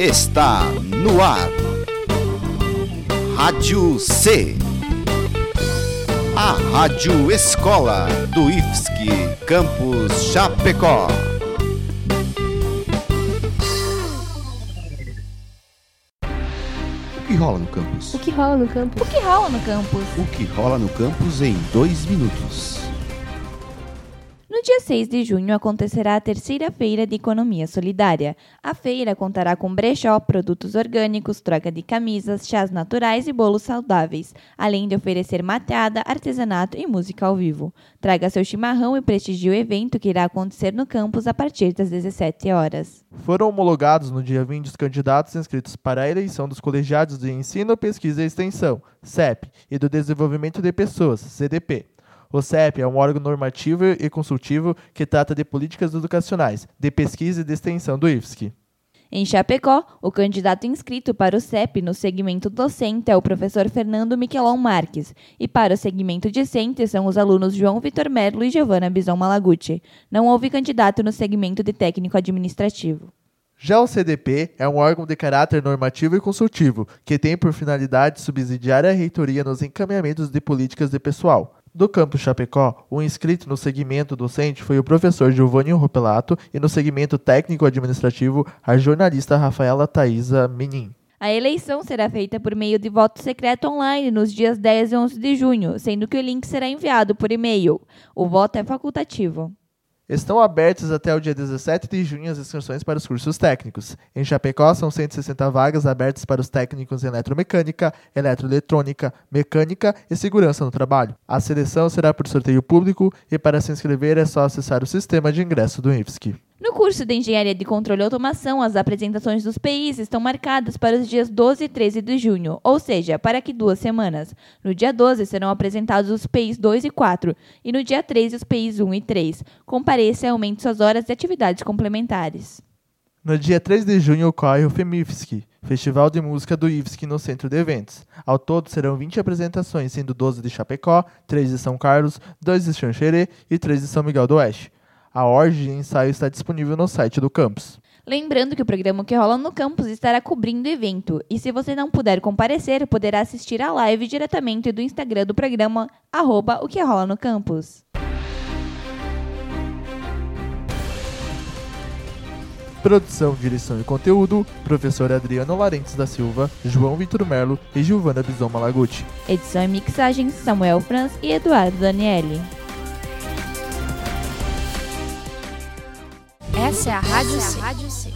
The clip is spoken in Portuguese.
está no ar. Rádio C. A Rádio Escola do IFSC Campus Chapecó. O que rola no campus? O que rola no campus? O que rola no campus? O que rola no campus em dois minutos. No dia 6 de junho acontecerá a terceira feira de economia solidária. A feira contará com brechó, produtos orgânicos, troca de camisas, chás naturais e bolos saudáveis, além de oferecer mateada, artesanato e música ao vivo. Traga seu chimarrão e prestigie o evento que irá acontecer no campus a partir das 17 horas. Foram homologados no dia 20 os candidatos inscritos para a eleição dos colegiados de ensino, pesquisa e extensão, CEP, e do desenvolvimento de pessoas, CDP. O CEP é um órgão normativo e consultivo que trata de políticas educacionais, de pesquisa e de extensão do IFSC. Em Chapecó, o candidato inscrito para o CEP no segmento docente é o professor Fernando Miquelon Marques, e para o segmento discente são os alunos João Vitor Merlo e Giovana Bison Malaguti. Não houve candidato no segmento de técnico administrativo. Já o CDP é um órgão de caráter normativo e consultivo, que tem por finalidade subsidiar a reitoria nos encaminhamentos de políticas de pessoal. Do campus Chapecó, o inscrito no segmento docente foi o professor Giovanni Ropelato e no segmento técnico-administrativo a jornalista Rafaela Thaisa Menin. A eleição será feita por meio de voto secreto online nos dias 10 e 11 de junho, sendo que o link será enviado por e-mail. O voto é facultativo. Estão abertas até o dia 17 de junho as inscrições para os cursos técnicos. Em Chapecó, são 160 vagas abertas para os técnicos em eletromecânica, eletroeletrônica, mecânica e segurança no trabalho. A seleção será por sorteio público e para se inscrever é só acessar o sistema de ingresso do IFSC. No curso de Engenharia de Controle e Automação, as apresentações dos PIs estão marcadas para os dias 12 e 13 de junho, ou seja, para aqui duas semanas. No dia 12 serão apresentados os PIs 2 e 4 e no dia 13 os PIs 1 e 3. Compareça e aumente suas horas de atividades complementares. No dia 3 de junho ocorre o FEMIFSC, Festival de Música do IFSC no Centro de Eventos. Ao todo serão 20 apresentações, sendo 12 de Chapecó, 3 de São Carlos, 2 de Xanxerê e 3 de São Miguel do Oeste. A ordem de ensaio está disponível no site do campus. Lembrando que o programa que rola no campus estará cobrindo o evento, e se você não puder comparecer, poderá assistir a live diretamente do Instagram do programa, arroba o que rola no campus. Produção, direção e conteúdo, professor Adriano Larentes da Silva, João Vitor Melo e Giovana Bison Malaguti. Edição e mixagem, Samuel Franz e Eduardo Daniele. Essa é a Rádio C.